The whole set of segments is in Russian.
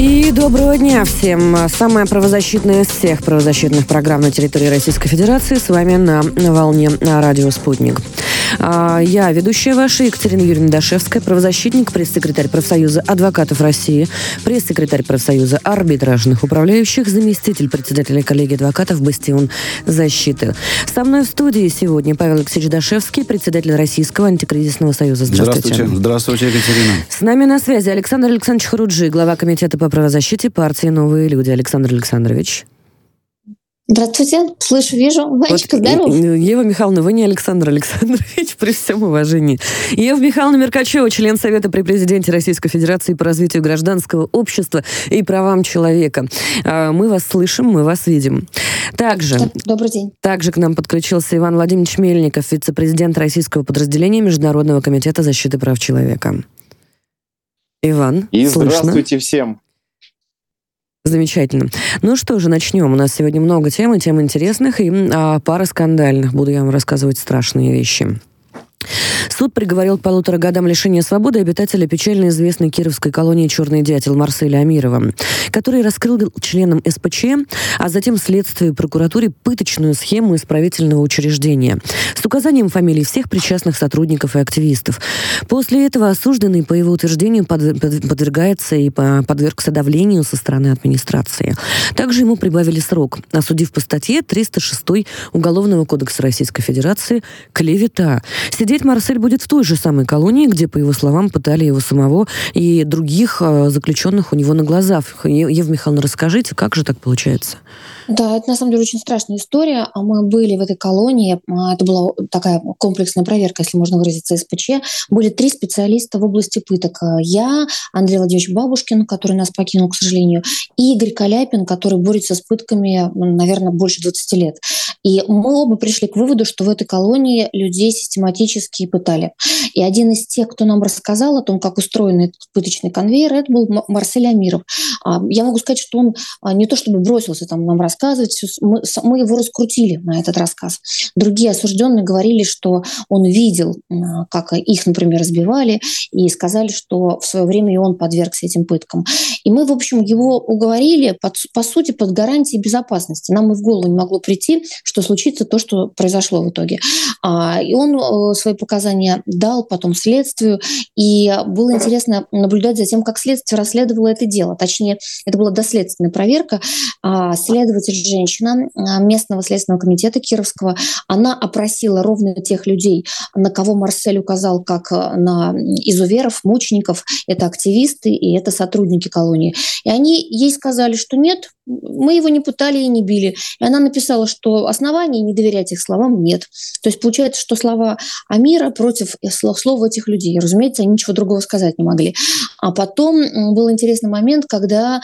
И доброго дня всем. Самая правозащитная из всех правозащитных программ на территории Российской Федерации с вами на, волне радио «Спутник». А, я ведущая ваша Екатерина Юрьевна Дашевская, правозащитник, пресс-секретарь профсоюза адвокатов России, пресс-секретарь профсоюза арбитражных управляющих, заместитель председателя коллегии адвокатов «Бастион защиты». Со мной в студии сегодня Павел Алексеевич Дашевский, председатель Российского антикризисного союза. Здравствуйте. Здравствуйте, Здравствуйте Екатерина. С нами на связи Александр Александрович Харуджи, глава комитета по правозащите партии «Новые люди». Александр Александрович. Здравствуйте, слышу, вижу. Ванечка, вот, здоров. Ева Михайловна, вы не Александр Александрович, при всем уважении. Ева Михайловна Меркачева, член Совета при президенте Российской Федерации по развитию гражданского общества и правам человека. А, мы вас слышим, мы вас видим. Также, Добрый день. Также к нам подключился Иван Владимирович Мельников, вице-президент российского подразделения Международного комитета защиты прав человека. Иван, И слышно? здравствуйте всем. Замечательно. Ну что же, начнем. У нас сегодня много тем, и тем интересных, и а, пара скандальных. Буду я вам рассказывать страшные вещи. Суд приговорил к полутора годам лишения свободы обитателя печально известной кировской колонии «Черный дятел» Марселя Амирова, который раскрыл членам СПЧ, а затем следствию и прокуратуре пыточную схему исправительного учреждения с указанием фамилий всех причастных сотрудников и активистов. После этого осужденный, по его утверждению, подвергается и подвергся давлению со стороны администрации. Также ему прибавили срок, осудив по статье 306 Уголовного кодекса Российской Федерации «Клевета». Сидеть Марсель будет в той же самой колонии, где, по его словам, пытали его самого и других э, заключенных у него на глазах. Ев Михайловна, расскажите, как же так получается? Да, это на самом деле очень страшная история. А Мы были в этой колонии, а, это была такая комплексная проверка, если можно выразиться, СПЧ. Были три специалиста в области пыток. Я, Андрей Владимирович Бабушкин, который нас покинул, к сожалению, и Игорь Каляпин, который борется с пытками, наверное, больше 20 лет. И мы оба пришли к выводу, что в этой колонии людей систематически пытали. И один из тех, кто нам рассказал о том, как устроен этот пыточный конвейер, это был Марсель Амиров. А, я могу сказать, что он не то чтобы бросился там нам рассказывать. Мы, его раскрутили на этот рассказ. Другие осужденные говорили, что он видел, как их, например, разбивали, и сказали, что в свое время и он подвергся этим пыткам. И мы, в общем, его уговорили, под, по сути, под гарантией безопасности. Нам и в голову не могло прийти, что случится то, что произошло в итоге. А, и он э, свои показания дал потом следствию, и было интересно наблюдать за тем, как следствие расследовало это дело. Точнее, это была доследственная проверка. А следователь женщина а, местного следственного комитета Кировского, она опросила ровно тех людей, на кого Марсель указал как э, на изуверов, мучеников, это активисты и это сотрудники колонии. И они ей сказали, что нет, мы его не пытали и не били. И она написала, что оснований не доверять их словам нет. То есть получается, что слова Амира против слов, слов этих людей. Разумеется, они ничего другого сказать не могли. А потом был интересный момент, когда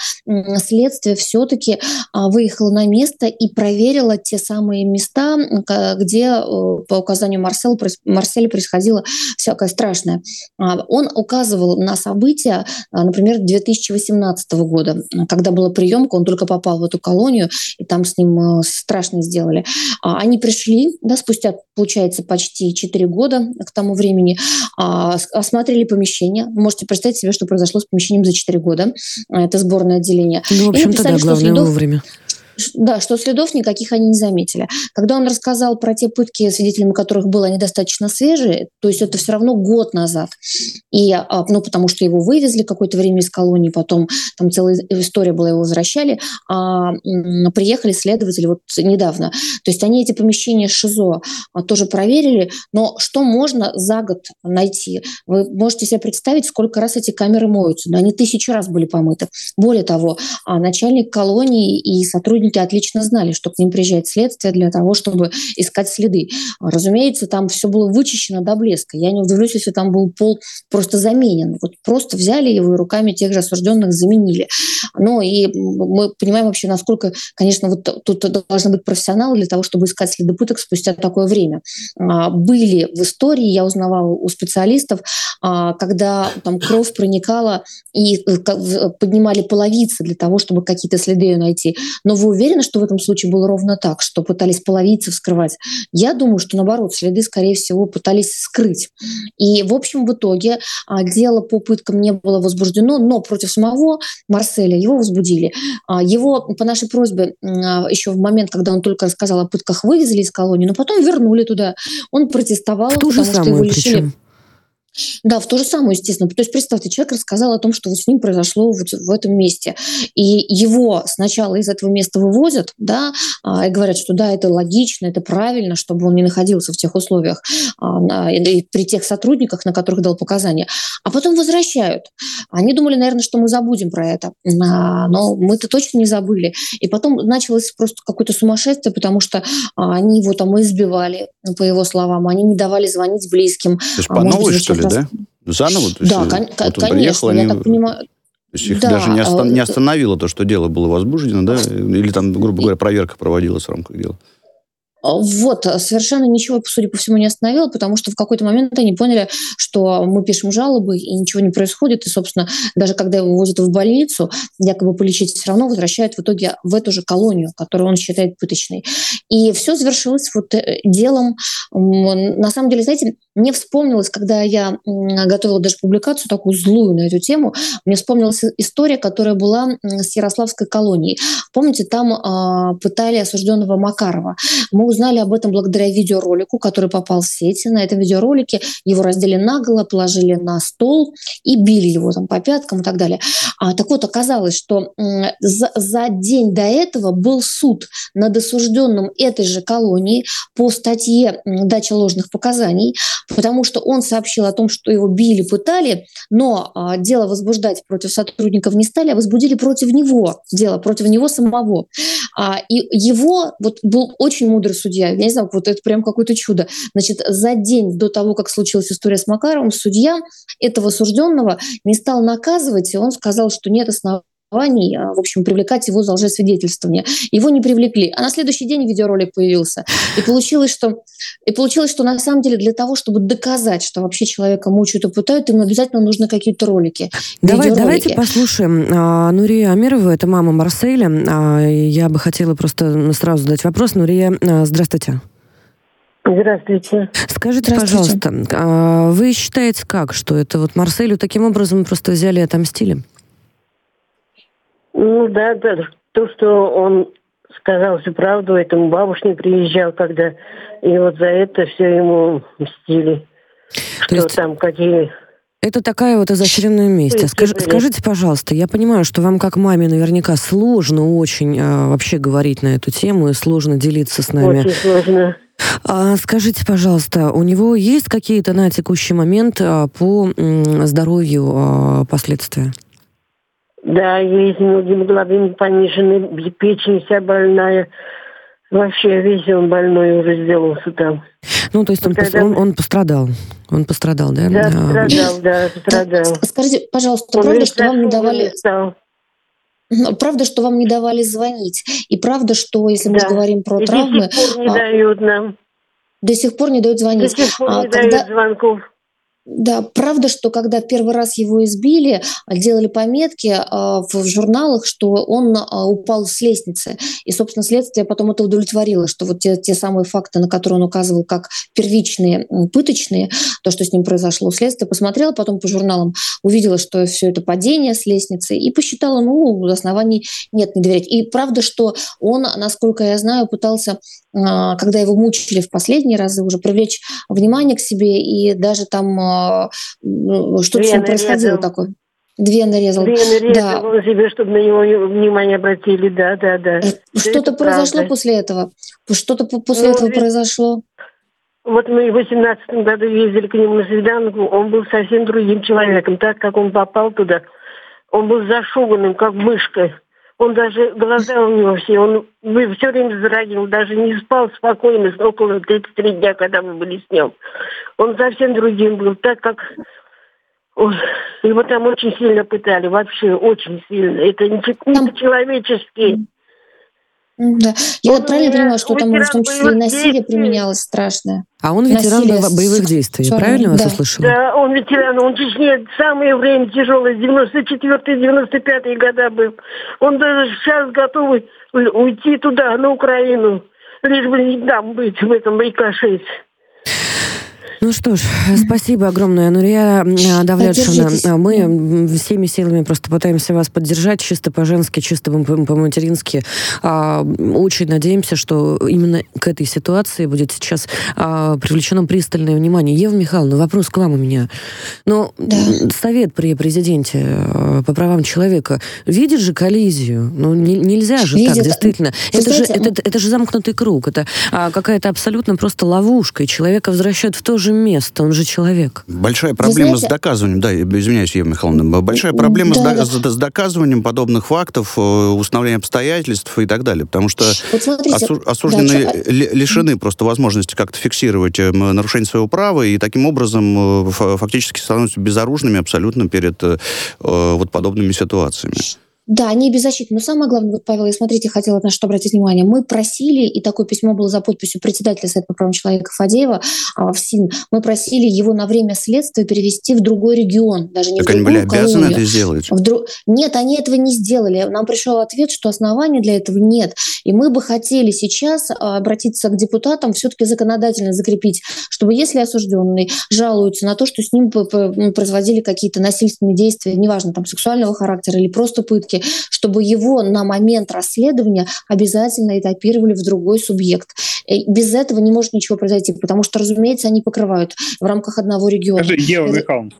следствие все-таки а, выехало на место и проверило те самые места, где э, по указанию Марсела, Марселя происходило всякое страшное. А, он указывал на события, а, например, 2018 года, когда была приемка, он только попал в эту колонию, и там с ним э, страшно сделали. Они пришли, да, спустя, получается, почти 4 года к тому времени, осмотрели помещение. Можете представить себе, что произошло с помещением за 4 года. Это сборное отделение. Ну, в общем-то, да, главное следов... вовремя да, что следов никаких они не заметили. Когда он рассказал про те пытки, свидетелями которых было они достаточно свежие, то есть это все равно год назад. И, а, ну, потому что его вывезли какое-то время из колонии, потом там целая история была, его возвращали, а приехали следователи вот недавно. То есть они эти помещения ШИЗО а, тоже проверили, но что можно за год найти? Вы можете себе представить, сколько раз эти камеры моются? Да, они тысячу раз были помыты. Более того, а начальник колонии и сотрудник сотрудники отлично знали, что к ним приезжает следствие для того, чтобы искать следы. Разумеется, там все было вычищено до блеска. Я не удивлюсь, если там был пол просто заменен. Вот просто взяли его и руками тех же осужденных заменили. Ну и мы понимаем вообще, насколько, конечно, вот тут должны быть профессионалы для того, чтобы искать следы пыток спустя такое время. А, были в истории, я узнавала у специалистов, а, когда там кровь проникала и э, поднимали половицы для того, чтобы какие-то следы ее найти. Но вы уверены, что в этом случае было ровно так, что пытались половицы вскрывать? Я думаю, что наоборот, следы, скорее всего, пытались скрыть. И, в общем, в итоге а, дело по пыткам не было возбуждено, но против самого Марселя его возбудили. А, его по нашей просьбе еще в момент, когда он только рассказал о пытках, вывезли из колонии, но потом вернули туда. Он протестовал, потому что его лишили. Причем. Да, в то же самое, естественно. То есть, представьте, человек рассказал о том, что вот с ним произошло вот в этом месте. И его сначала из этого места вывозят, да, а, и говорят, что да, это логично, это правильно, чтобы он не находился в тех условиях а, и при тех сотрудниках, на которых дал показания. А потом возвращают. Они думали, наверное, что мы забудем про это. А, но мы-то точно не забыли. И потом началось просто какое-то сумасшествие, потому что они его там избивали, по его словам, они не давали звонить близким. То есть по новой, что ли, да? Заново? То есть, да, кон- вот конечно, приехал, я они... так понимаю. То есть их да, даже не, остан- не остановило то, что дело было возбуждено, да? Или там, грубо говоря, проверка проводилась в рамках дела? Вот, совершенно ничего, судя по всему, не остановило, потому что в какой-то момент они поняли, что мы пишем жалобы, и ничего не происходит. И, собственно, даже когда его возят в больницу, якобы полечить, все равно возвращают в итоге в эту же колонию, которую он считает пыточной. И все завершилось вот э, делом. На самом деле, знаете, мне вспомнилось, когда я готовила даже публикацию такую злую на эту тему, мне вспомнилась история, которая была с Ярославской колонией. Помните, там э, пытали осужденного Макарова. Мы узнали об этом благодаря видеоролику, который попал в сети. На этом видеоролике его раздели наголо, положили на стол и били его там по пяткам и так далее. А, так вот, оказалось, что за, за день до этого был суд над осужденным этой же колонии по статье «Дача ложных показаний», потому что он сообщил о том, что его били, пытали, но а, дело возбуждать против сотрудников не стали, а возбудили против него дело, против него самого. А, и его вот был очень мудрый судья, я не знаю, вот это прям какое-то чудо. Значит, за день до того, как случилась история с Макаровым, судья этого осужденного не стал наказывать, и он сказал, что нет оснований оснований, а, в общем, привлекать его за лжесвидетельствование. Его не привлекли. А на следующий день видеоролик появился. И получилось, что, и получилось, что на самом деле для того, чтобы доказать, что вообще человека мучают и пытают, им обязательно нужны какие-то ролики. Давай, давайте послушаем а, Нурия Амирова, это мама Марселя. А, я бы хотела просто сразу задать вопрос. Нурия, а, здравствуйте. Здравствуйте. Скажите, Здравствуйте. пожалуйста, а вы считаете как, что это вот Марселю таким образом просто взяли и отомстили? Ну да, да. То, что он сказал всю правду, этому бабушке приезжал, когда и вот за это все ему мстили. То что есть... там какие это такая вот изощренная месть. Скаж, скажите, пожалуйста, я понимаю, что вам как маме наверняка сложно очень а, вообще говорить на эту тему и сложно делиться с нами. Очень сложно. А, скажите, пожалуйста, у него есть какие-то на текущий момент а, по м, здоровью а, последствия? Да, есть гемоглобин пониженный, печень вся больная. Вообще весь он больной уже сделался там. Ну, то есть он, Когда... он, он пострадал. Он пострадал, да? Да, пострадал, да, пострадал. Скажите, пожалуйста, он правда, что вам не давали... Правда, что вам не давали звонить? И правда, что, если мы да. говорим про И травмы... до сих пор не а... дают нам. До сих пор не дают звонить. До сих пор а, не когда... дают звонков. Да, правда, что когда первый раз его избили, делали пометки э, в журналах, что он э, упал с лестницы. И, собственно, следствие потом это удовлетворило, что вот те, те самые факты, на которые он указывал как первичные, пыточные, то, что с ним произошло, следствие посмотрело потом по журналам, увидело, что все это падение с лестницы, и посчитало, ну, оснований нет не доверять. И правда, что он, насколько я знаю, пытался а, когда его мучили в последние разы, уже привлечь внимание к себе, и даже там а, что-то с ним происходило такое. Две нарезал. Две нарезал да. себе, чтобы на него внимание обратили, да, да, да. Э, что-то произошло правда. после этого? Что-то после ну, этого ведь... произошло? Вот мы в 18 году ездили к нему на свиданку, он был совсем другим человеком. Так как он попал туда, он был зашуганным, как мышка. Он даже, глаза у него все, он все время вздрагивал, даже не спал спокойно около 33 дня, когда мы были с ним. Он совсем другим был, так как он, его там очень сильно пытали, вообще очень сильно. Это не, не по-человечески. Да. Я он правильно понимаю, что там в том числе и насилие применялось страшное? А он ветеран насилие боевых действий, Черный. правильно вас да. услышала? Да, он ветеран, он в Чечне самое время тяжелое, 94-95 года был. Он даже сейчас готов уйти туда, на Украину, лишь бы не там быть, в этом ИК-6. Ну что ж, спасибо огромное, Нурия Давлетшина. Мы всеми силами просто пытаемся вас поддержать, чисто по-женски, чисто по-матерински. А, очень надеемся, что именно к этой ситуации будет сейчас а, привлечено пристальное внимание. Ева Михайловна, вопрос к вам у меня. Но да. совет при президенте по правам человека видит же коллизию. Ну, не, нельзя же Видит. так, действительно. это же, это, это же замкнутый круг. Это а, какая-то абсолютно просто ловушка. И человека возвращают в то же место, он же человек. Большая проблема знаете... с доказыванием, да, извиняюсь, Ева Михайловна, большая проблема да, с, да. с доказыванием подобных фактов, э, установлением обстоятельств и так далее, потому что вот смотрите, осу- осужденные да, лишены просто возможности как-то фиксировать э, нарушение своего права, и таким образом э, фактически становятся безоружными абсолютно перед вот подобными ситуациями. Да, они беззащитны. Но самое главное, вот, Павел, я смотрите, хотела на что обратить внимание. Мы просили, и такое письмо было за подписью председателя Совета по правам человека Фадеева а, в СИН, мы просили его на время следствия перевести в другой регион. Даже не так в они были обязаны колонию. это сделать? Вдруг... Нет, они этого не сделали. Нам пришел ответ, что оснований для этого нет. И мы бы хотели сейчас а, обратиться к депутатам, все-таки законодательно закрепить, чтобы если осужденный жалуется на то, что с ним производили какие-то насильственные действия, неважно, там, сексуального характера или просто пытки, сроки, чтобы его на момент расследования обязательно этапировали в другой субъект. И без этого не может ничего произойти, потому что, разумеется, они покрывают в рамках одного региона. Скажи, Ева Михайловна,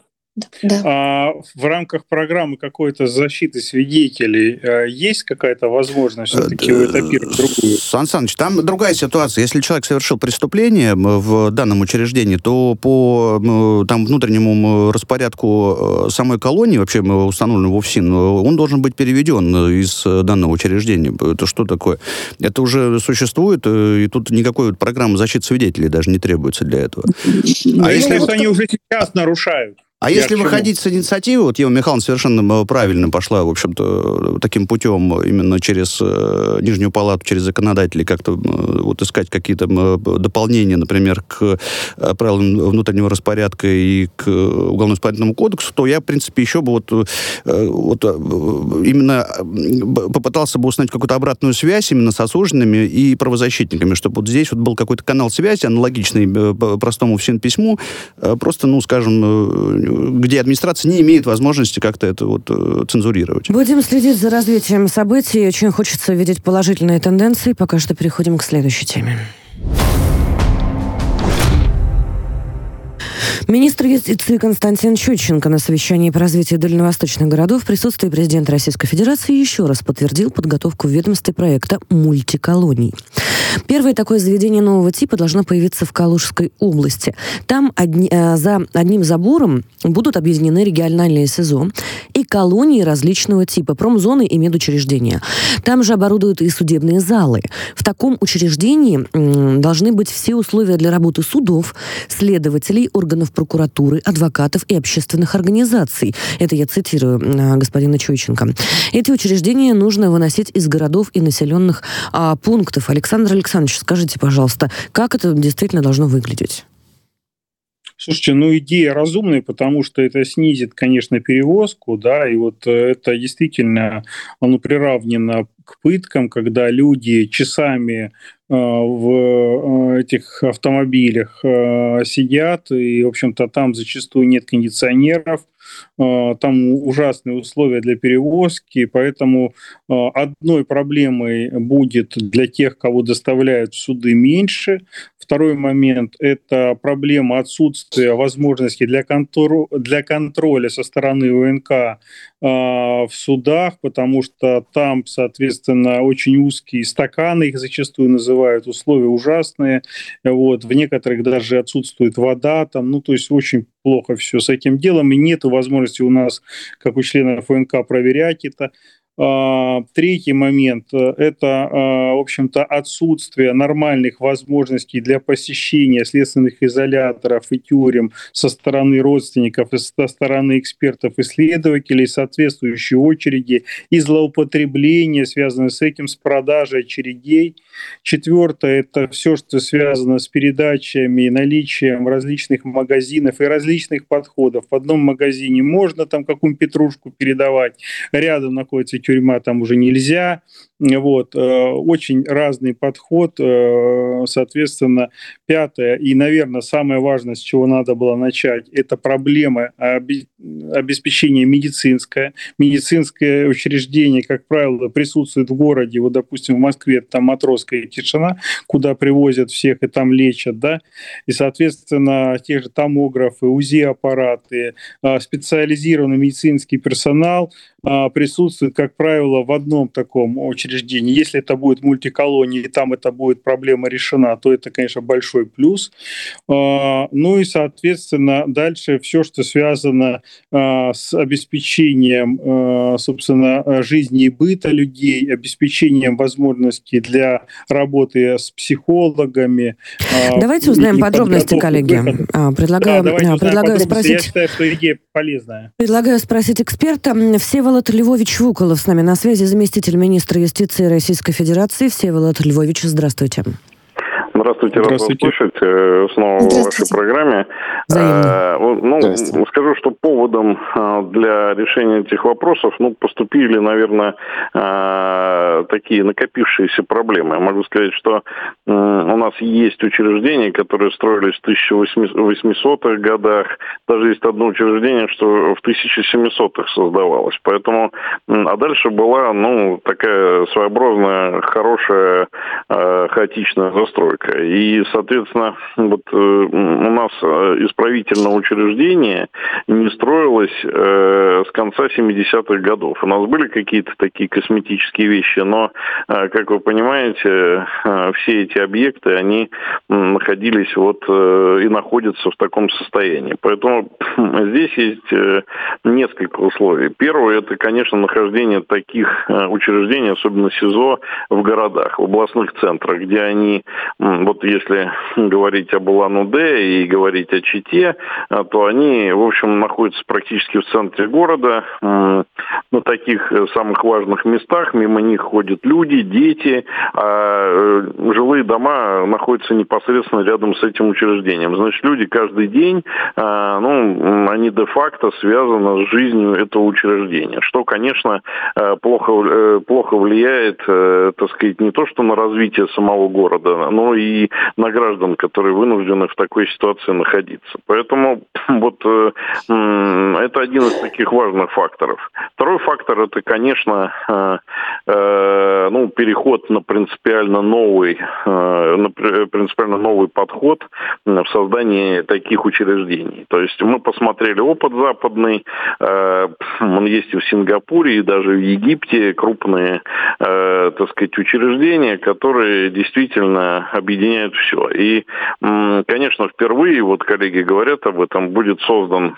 да. А в рамках программы какой-то защиты свидетелей э, есть какая-то возможность все-таки э, этапировать другую? Сан Саныч, там другая ситуация. Если человек совершил преступление в данном учреждении, то по там, внутреннему распорядку э, самой колонии, вообще установленного в УФСИН, он должен быть переведен из данного учреждения. Это что такое? Это уже существует, и тут никакой программы защиты свидетелей даже не требуется для этого. А если они уже сейчас нарушают? А Я если выходить с инициативы, вот Ева Михайловна совершенно правильно пошла, в общем-то, таким путем, именно через э, Нижнюю палату, через законодателей, как-то э, вот искать какие-то э, дополнения, например, к э, правилам внутреннего распорядка и к Уголовно-исполнительному кодексу, то я, в принципе, еще бы вот, э, вот э, именно попытался бы установить какую-то обратную связь именно с осужденными и правозащитниками, чтобы вот здесь вот был какой-то канал связи, аналогичный простому всем письму, просто, ну, скажем, где администрация не имеет возможности как-то это вот э, цензурировать. Будем следить за развитием событий. Очень хочется видеть положительные тенденции. Пока что переходим к следующей теме. Министр юстиции Константин Чученко на совещании по развитию дальневосточных городов в присутствии президента Российской Федерации еще раз подтвердил подготовку в ведомстве проекта «Мультиколоний». Первое такое заведение нового типа должно появиться в Калужской области. Там одни, э, за одним забором будут объединены региональные СИЗО и колонии различного типа, промзоны и медучреждения. Там же оборудуют и судебные залы. В таком учреждении э, должны быть все условия для работы судов, следователей, органов прокуратуры, адвокатов и общественных организаций. Это я цитирую э, господина Чуйченко. Эти учреждения нужно выносить из городов и населенных а, пунктов. Александр Александрович, скажите, пожалуйста, как это действительно должно выглядеть? Слушайте, ну идея разумная, потому что это снизит, конечно, перевозку, да, и вот э, это действительно, оно приравнено к пыткам, когда люди часами в э, этих автомобилях сидят, и, в общем-то, там зачастую нет кондиционеров, там ужасные условия для перевозки, поэтому одной проблемой будет для тех, кого доставляют в суды меньше, Второй момент – это проблема отсутствия возможности для, контру, для контроля со стороны УНК э, в судах, потому что там, соответственно, очень узкие стаканы, их зачастую называют, условия ужасные. Вот, в некоторых даже отсутствует вода, там, ну, то есть очень плохо все с этим делом, и нет возможности у нас, как у членов УНК, проверять это. А, третий момент – это, в общем-то, отсутствие нормальных возможностей для посещения следственных изоляторов и тюрем со стороны родственников со стороны экспертов-исследователей, соответствующие очереди и злоупотребления, связанные с этим, с продажей очередей. Четвертое – это все, что связано с передачами, наличием различных магазинов и различных подходов. В одном магазине можно там какую-нибудь петрушку передавать, рядом находится тюрьма, там уже нельзя. Вот. Э, очень разный подход. Э, соответственно, пятое и, наверное, самое важное, с чего надо было начать, это проблема обеспечения медицинское. Медицинское учреждение, как правило, присутствует в городе. Вот, допустим, в Москве там матросская тишина, куда привозят всех и там лечат. Да? И, соответственно, те же томографы, УЗИ-аппараты, э, специализированный медицинский персонал присутствует, как правило, в одном таком учреждении. Если это будет мультиколония, и там это будет проблема решена, то это, конечно, большой плюс. А, ну и, соответственно, дальше все, что связано а, с обеспечением, а, собственно, жизни и быта людей, обеспечением возможностей для работы с психологами. Давайте узнаем подробности, коллеги. Предлагаю, да, предлагаю спросить... Я считаю, что идея полезная. Предлагаю спросить эксперта. Всеволод Львович Вуколов с нами на связи, заместитель министра юстиции юстиции Российской Федерации Всеволод Львович. Здравствуйте. Здравствуйте, рад вас слышать э, снова в вашей программе. Э, ну, скажу, что поводом э, для решения этих вопросов ну, поступили, наверное, такие накопившиеся проблемы. Я могу сказать, что у нас есть учреждения, которые строились в 1800-х годах. Даже есть одно учреждение, что в 1700-х создавалось. Поэтому, а дальше была, ну, такая своеобразная, хорошая, хаотичная застройка. И, соответственно, вот э, у нас э, исправительное учреждение не строилось э, с конца 70-х годов. У нас были какие-то такие косметические вещи, но, как вы понимаете, все эти объекты, они находились вот и находятся в таком состоянии. Поэтому здесь есть несколько условий. Первое, это, конечно, нахождение таких учреждений, особенно СИЗО, в городах, в областных центрах, где они вот если говорить об Улан-Удэ и говорить о Чите, а, то они, в общем, находятся практически в центре города, на таких э, самых важных местах, мимо них ходят люди, дети, а э, жилые дома находятся непосредственно рядом с этим учреждением. Значит, люди каждый день, а, ну, они де-факто связаны с жизнью этого учреждения, что, конечно, э, плохо, плохо влияет, так сказать, не то что на развитие самого города, но и на граждан, которые вынуждены в такой ситуации находиться. Поэтому вот э, это один из таких важных факторов. Второй фактор это, конечно, э, э, ну, переход на принципиально новый, на принципиально новый подход в создании таких учреждений. То есть мы посмотрели опыт западный, он есть и в Сингапуре, и даже в Египте крупные, так сказать, учреждения, которые действительно объединяют объединяют все. И, конечно, впервые, вот коллеги говорят об этом, будет создан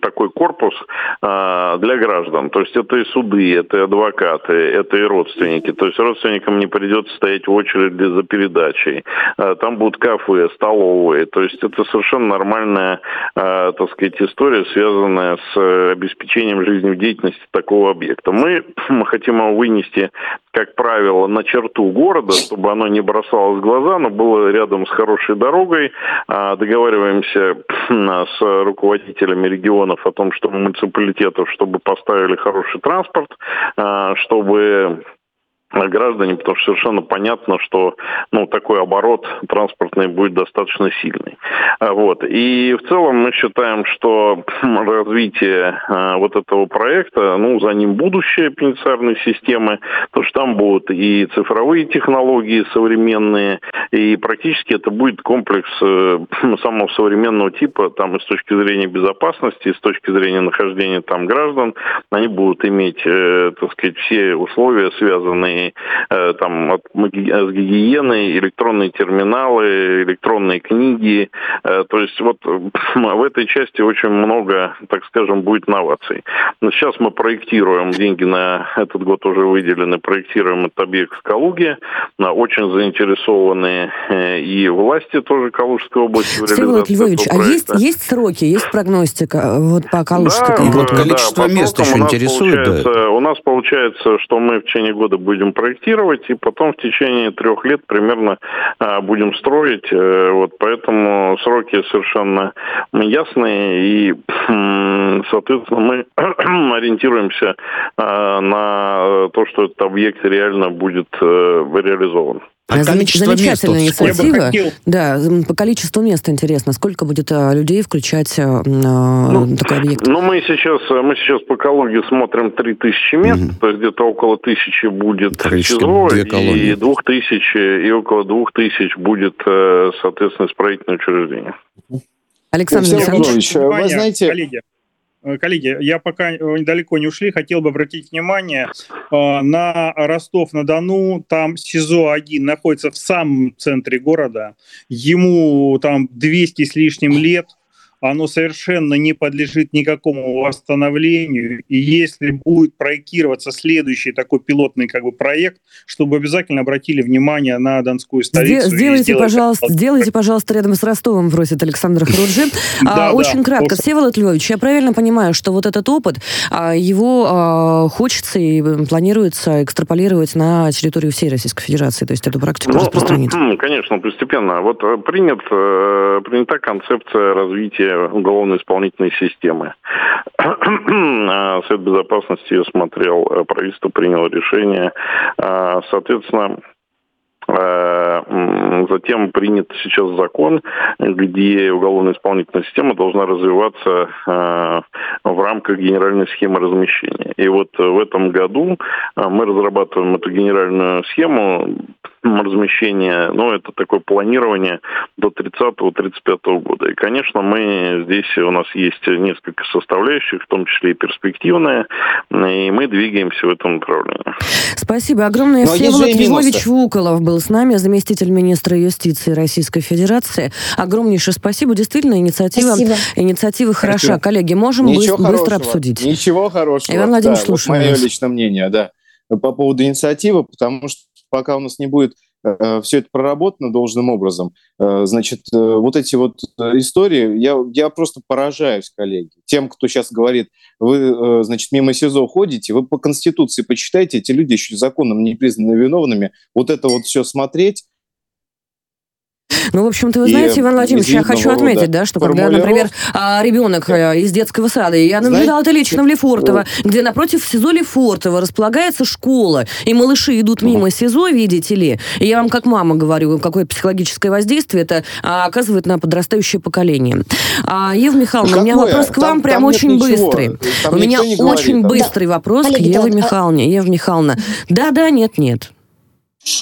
такой корпус а, для граждан. То есть это и суды, это и адвокаты, это и родственники. То есть родственникам не придется стоять в очереди за передачей. А, там будут кафе, столовые. То есть это совершенно нормальная, а, так сказать, история, связанная с обеспечением жизнедеятельности такого объекта. Мы хотим его вынести, как правило, на черту города, чтобы оно не бросалось в глаза, но было рядом с хорошей дорогой. А, договариваемся с руководителями регионов о том, что муниципалитетов, чтобы поставили хороший транспорт, а, чтобы граждане, потому что совершенно понятно, что ну, такой оборот транспортный будет достаточно сильный. А, вот. И в целом мы считаем, что развитие а, вот этого проекта, ну, за ним будущее пенитенциарной системы, потому что там будут и цифровые технологии современные, и практически это будет комплекс э, самого современного типа, там и с точки зрения безопасности, и с точки зрения нахождения там граждан, они будут иметь, э, так сказать, все условия, связанные Э, там, от, с гигиеной, электронные терминалы, электронные книги. То есть вот в этой части очень много, так скажем, будет новаций. Но сейчас мы проектируем, деньги на этот год уже выделены, проектируем этот объект в Калуге. Очень заинтересованы и власти тоже Калужской области в реализации Львович, а есть, есть сроки, есть прогностика вот по Калужской да, Вот количество да, мест еще интересует. Да. У нас получается, что мы в течение года будем проектировать, и потом в течение трех лет примерно а, будем строить. Э, вот поэтому сроки совершенно ясные, и, соответственно, мы ориентируемся а, на то, что этот объект реально будет э, реализован. А Замечательная мест, инициатива. Хотел... Да, по количеству мест интересно, сколько будет а, людей включать а, ну, такой объект? Ну, мы сейчас, мы сейчас по экологии смотрим 3000 мест, угу. то есть где-то около тысячи будет СИЗО, и двух тысяч, и около двух тысяч будет, э, соответственно, исправительное учреждение. Александр Александрович, вы знаете... Коллеги, Э, коллеги, я пока далеко не ушли, хотел бы обратить внимание э, на Ростов-на-Дону. Там СИЗО-1 находится в самом центре города. Ему там 200 с лишним лет – оно совершенно не подлежит никакому восстановлению. И если будет проектироваться следующий такой пилотный как бы, проект, чтобы обязательно обратили внимание на Донскую столицу. Сделайте, пожалуйста, сделайте, пожалуйста, рядом с Ростовом, просит Александр Харуджи. А, очень кратко, Всеволод Львович, я правильно понимаю, что вот этот опыт, а, его а, хочется и планируется экстраполировать на территорию всей Российской Федерации, то есть эту практику ну, распространить? Конечно, постепенно. Вот э, принят, э, принята концепция развития уголовно-исполнительной системы. А, Совет Безопасности ее смотрел, э, правительство приняло решение. А, соответственно, Затем принят сейчас закон, где уголовно-исполнительная система должна развиваться э, в рамках генеральной схемы размещения. И вот в этом году мы разрабатываем эту генеральную схему размещения, ну, это такое планирование до 30-35 года. И, конечно, мы здесь, у нас есть несколько составляющих, в том числе и перспективные, и мы двигаемся в этом направлении. Спасибо огромное. Но Всеволод Львович Вуколов был с нами, заместитель министра юстиции Российской Федерации. Огромнейшее спасибо. Действительно, инициатива, спасибо. инициатива хороша. Спасибо. Коллеги, можем Ничего быстро, быстро обсудить. Ничего хорошего. Иван Владимирович, да, слушаю вот мое личное мнение, да, по поводу инициативы, потому что пока у нас не будет все это проработано должным образом, э, значит, э, вот эти вот истории, я, я просто поражаюсь, коллеги. Тем, кто сейчас говорит, вы, значит, мимо СИЗО ходите, вы по Конституции почитайте, эти люди еще законом не признаны виновными, вот это вот все смотреть, ну, в общем-то, вы знаете, Иван Владимирович, я хочу отметить, да, что когда, например, а, ребенок э, из детского сада, я наблюдала это лично в Лефортово, где напротив СИЗО Лефортово располагается школа, и малыши идут мимо СИЗО, видите ли, и я вам как мама говорю, какое психологическое воздействие это а, оказывает на подрастающее поколение. А, Ева Михайловна, Какое? у меня вопрос к вам там, прям там очень быстрый. Там у меня очень быстрый да. вопрос Коллеги, к Еве да, Михайловне. Ева Михайловна, да-да, нет-нет.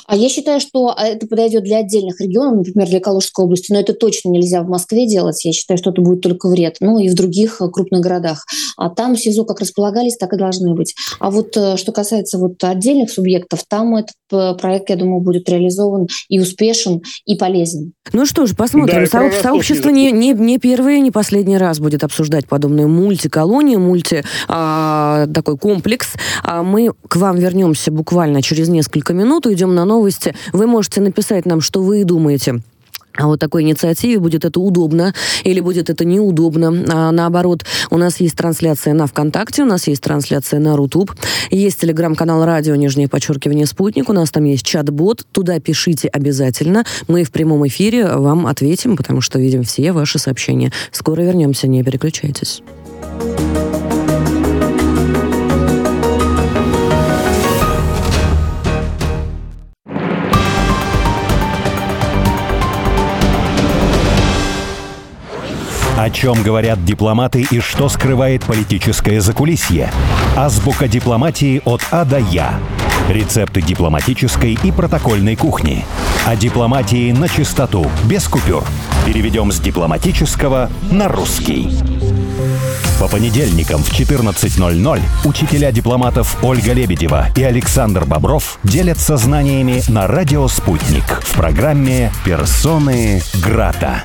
А я считаю, что а, это подойдет для отдельных регионов, например, для Калужской области, но это точно нельзя в Москве делать. Я считаю, что это будет только вред. Ну и в других э, крупных городах. А там СИЗО как располагались, так и должны быть. А вот э, что касается вот отдельных субъектов, там этот э, проект, я думаю, будет реализован и успешен, и полезен. Ну что ж, посмотрим. Да, Со- сообщество не, не, не первый, не последний раз будет обсуждать подобную мультиколонию, мульти а, такой комплекс. А мы к вам вернемся буквально через несколько минут, уйдем на новости. Вы можете написать нам, что вы думаете о вот такой инициативе, будет это удобно или будет это неудобно. А наоборот, у нас есть трансляция на ВКонтакте, у нас есть трансляция на Рутуб, есть телеграм-канал радио, нижнее подчеркивание «Спутник», у нас там есть чат-бот, туда пишите обязательно. Мы в прямом эфире вам ответим, потому что видим все ваши сообщения. Скоро вернемся, не переключайтесь. О чем говорят дипломаты и что скрывает политическое закулисье? Азбука дипломатии от А до Я. Рецепты дипломатической и протокольной кухни. О дипломатии на чистоту, без купюр. Переведем с дипломатического на русский. По понедельникам в 14.00 учителя дипломатов Ольга Лебедева и Александр Бобров делятся знаниями на радио «Спутник» в программе «Персоны Грата».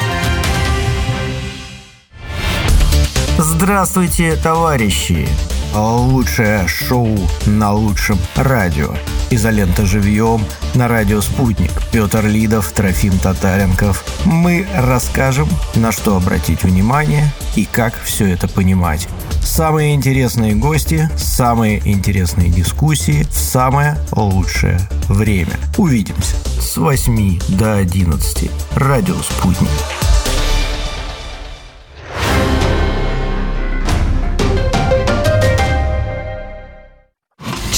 Здравствуйте, товарищи! Лучшее шоу на лучшем радио. Изолента живьем на радио «Спутник». Петр Лидов, Трофим Татаренков. Мы расскажем, на что обратить внимание и как все это понимать. Самые интересные гости, самые интересные дискуссии в самое лучшее время. Увидимся с 8 до 11. Радио «Спутник».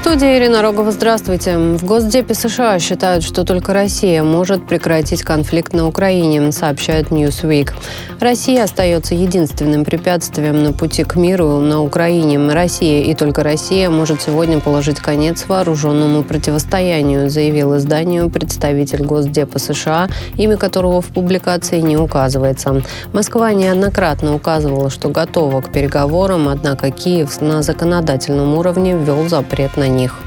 студии Ирина Рогова, здравствуйте. В Госдепе США считают, что только Россия может прекратить конфликт на Украине, сообщает Newsweek. Россия остается единственным препятствием на пути к миру на Украине. Россия и только Россия может сегодня положить конец вооруженному противостоянию, заявил изданию представитель Госдепа США, имя которого в публикации не указывается. Москва неоднократно указывала, что готова к переговорам, однако Киев на законодательном уровне ввел запрет на них.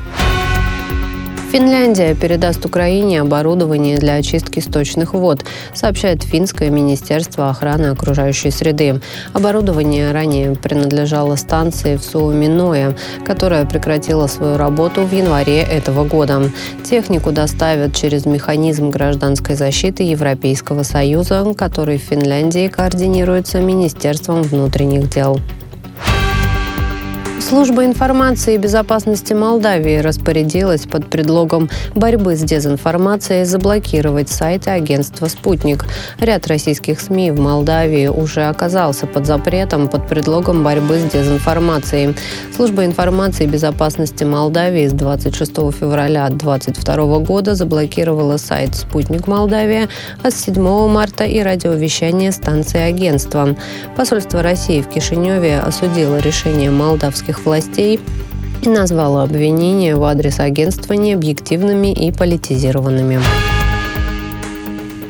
Финляндия передаст Украине оборудование для очистки сточных вод, сообщает Финское министерство охраны окружающей среды. Оборудование ранее принадлежало станции в Суоминое, которая прекратила свою работу в январе этого года. Технику доставят через механизм гражданской защиты Европейского Союза, который в Финляндии координируется Министерством внутренних дел. Служба информации и безопасности Молдавии распорядилась под предлогом борьбы с дезинформацией заблокировать сайты агентства «Спутник». Ряд российских СМИ в Молдавии уже оказался под запретом под предлогом борьбы с дезинформацией. Служба информации и безопасности Молдавии с 26 февраля 2022 года заблокировала сайт «Спутник Молдавия», а с 7 марта и радиовещание станции агентства. Посольство России в Кишиневе осудило решение молдавских властей и назвала обвинения в адрес агентства необъективными и политизированными.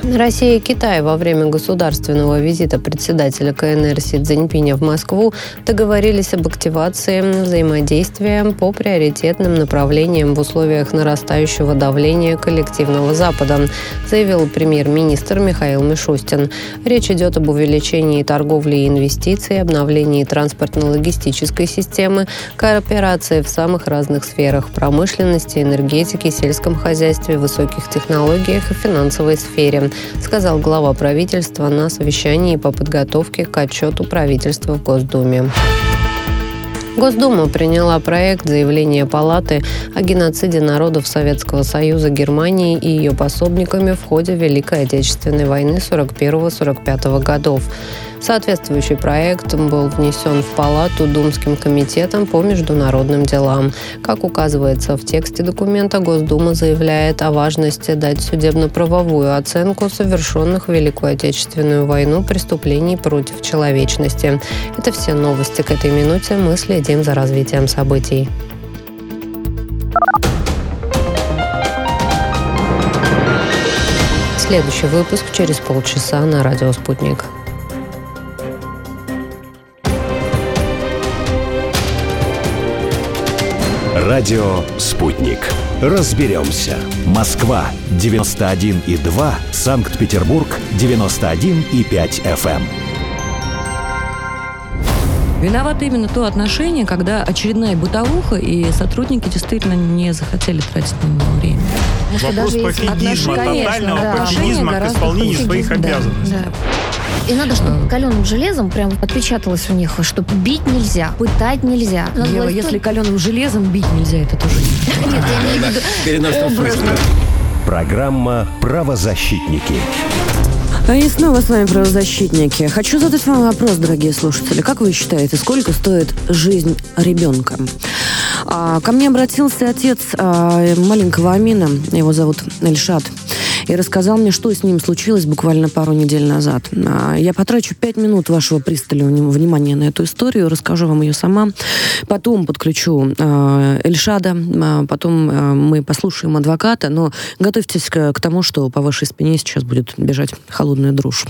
Россия и Китай во время государственного визита председателя КНР Си Цзиньпиня в Москву договорились об активации взаимодействия по приоритетным направлениям в условиях нарастающего давления коллективного Запада, заявил премьер-министр Михаил Мишустин. Речь идет об увеличении торговли и инвестиций, обновлении транспортно-логистической системы, кооперации в самых разных сферах – промышленности, энергетики, сельском хозяйстве, высоких технологиях и финансовой сфере сказал глава правительства на совещании по подготовке к отчету правительства в Госдуме. Госдума приняла проект заявления Палаты о геноциде народов Советского Союза Германии и ее пособниками в ходе Великой Отечественной войны 41-45 годов. Соответствующий проект был внесен в Палату Думским комитетом по международным делам. Как указывается в тексте документа, Госдума заявляет о важности дать судебно-правовую оценку совершенных в Великую Отечественную войну преступлений против человечности. Это все новости к этой минуте. Мы следим за развитием событий. Следующий выпуск через полчаса на радио «Спутник». Радио «Спутник». Разберемся. Москва, 91,2. Санкт-Петербург, 91,5 FM. Виновато именно то отношение, когда очередная бытовуха, и сотрудники действительно не захотели тратить на него время. Вопрос пофигизма, тотального да. пофигизма к исполнению своих обязанностей. Да. И надо, чтобы каленым железом прям отпечаталось у них, что бить нельзя, пытать нельзя. Ева, если каленым железом бить нельзя, это тоже Нет, я имею в виду образно. Программа «Правозащитники». А и снова с вами правозащитники. Хочу задать вам вопрос, дорогие слушатели. Как вы считаете, сколько стоит жизнь ребенка? А, ко мне обратился отец а, маленького Амина, его зовут Эльшат и рассказал мне, что с ним случилось буквально пару недель назад. А, я потрачу пять минут вашего пристального внимания на эту историю, расскажу вам ее сама. Потом подключу а, Эльшада, а, потом мы послушаем адвоката, но готовьтесь к, тому, что по вашей спине сейчас будет бежать холодная дрожь.